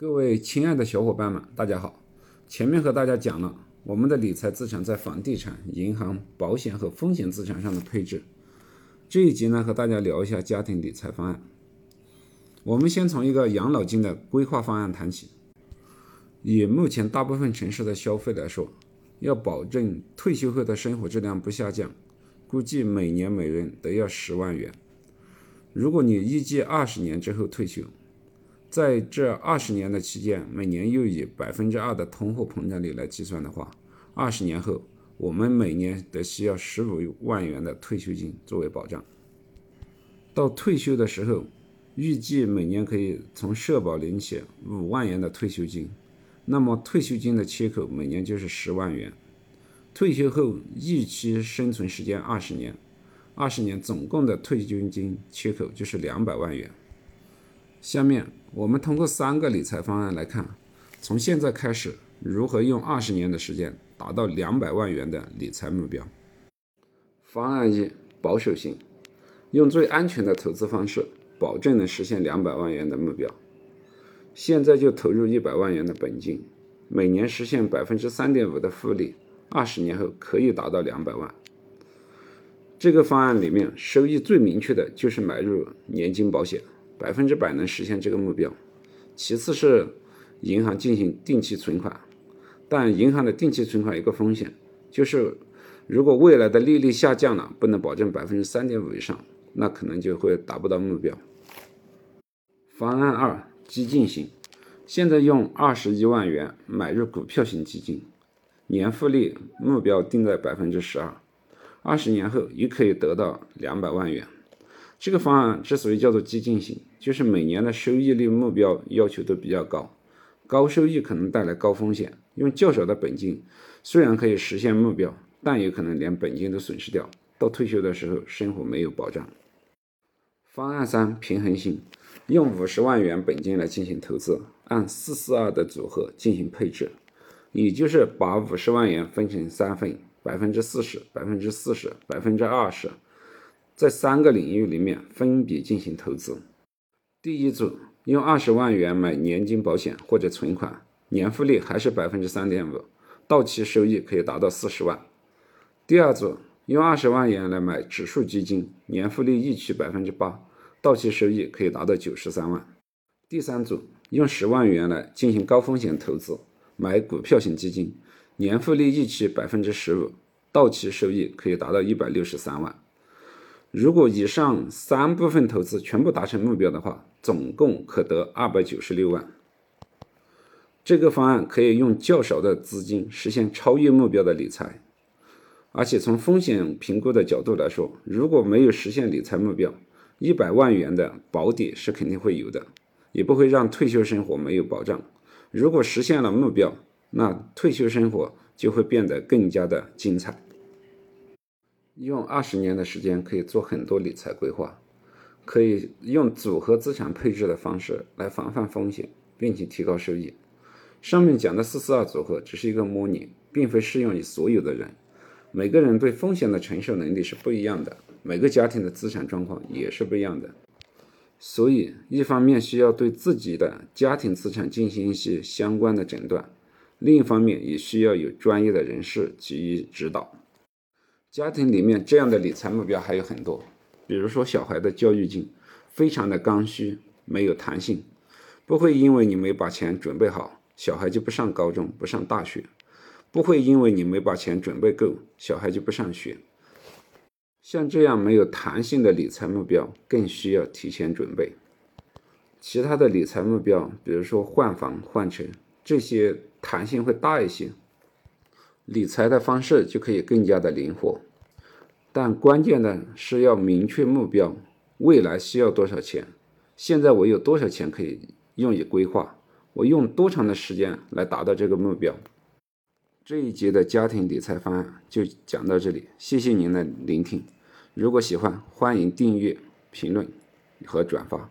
各位亲爱的小伙伴们，大家好。前面和大家讲了我们的理财资产在房地产、银行、保险和风险资产上的配置。这一集呢，和大家聊一下家庭理财方案。我们先从一个养老金的规划方案谈起。以目前大部分城市的消费来说，要保证退休后的生活质量不下降，估计每年每人得要十万元。如果你预计二十年之后退休，在这二十年的期间，每年又以百分之二的通货膨胀率来计算的话，二十年后我们每年得需要十五万元的退休金作为保障。到退休的时候，预计每年可以从社保领取五万元的退休金，那么退休金的缺口每年就是十万元。退休后预期生存时间二十年，二十年总共的退休金缺口就是两百万元。下面我们通过三个理财方案来看，从现在开始如何用二十年的时间达到两百万元的理财目标。方案一：保守型，用最安全的投资方式，保证能实现两百万元的目标。现在就投入一百万元的本金，每年实现百分之三点五的复利，二十年后可以达到两百万。这个方案里面收益最明确的就是买入年金保险。百分之百能实现这个目标。其次是银行进行定期存款，但银行的定期存款有个风险，就是如果未来的利率下降了，不能保证百分之三点五以上，那可能就会达不到目标。方案二：激进型，现在用二十一万元买入股票型基金，年复利目标定在百分之十二，二十年后也可以得到两百万元。这个方案之所以叫做激进型，就是每年的收益率目标要求都比较高，高收益可能带来高风险。用较少的本金，虽然可以实现目标，但有可能连本金都损失掉，到退休的时候生活没有保障。方案三：平衡型，用五十万元本金来进行投资，按四四二的组合进行配置，也就是把五十万元分成三份，百分之四十、百分之四十、百分之二十。在三个领域里面分别进行投资。第一组用二十万元买年金保险或者存款，年复利还是百分之三点五，到期收益可以达到四十万。第二组用二十万元来买指数基金，年复利预期百分之八，到期收益可以达到九十三万。第三组用十万元来进行高风险投资，买股票型基金，年复利预期百分之十五，到期收益可以达到一百六十三万。如果以上三部分投资全部达成目标的话，总共可得二百九十六万。这个方案可以用较少的资金实现超越目标的理财，而且从风险评估的角度来说，如果没有实现理财目标，一百万元的保底是肯定会有的，也不会让退休生活没有保障。如果实现了目标，那退休生活就会变得更加的精彩。用二十年的时间可以做很多理财规划，可以用组合资产配置的方式来防范风险，并且提高收益。上面讲的四四二组合只是一个模拟，并非适用于所有的人。每个人对风险的承受能力是不一样的，每个家庭的资产状况也是不一样的。所以，一方面需要对自己的家庭资产进行一些相关的诊断，另一方面也需要有专业的人士给予指导。家庭里面这样的理财目标还有很多，比如说小孩的教育金，非常的刚需，没有弹性，不会因为你没把钱准备好，小孩就不上高中、不上大学；不会因为你没把钱准备够，小孩就不上学。像这样没有弹性的理财目标，更需要提前准备。其他的理财目标，比如说换房、换车，这些弹性会大一些。理财的方式就可以更加的灵活，但关键的是要明确目标，未来需要多少钱，现在我有多少钱可以用以规划，我用多长的时间来达到这个目标。这一节的家庭理财方案就讲到这里，谢谢您的聆听。如果喜欢，欢迎订阅、评论和转发。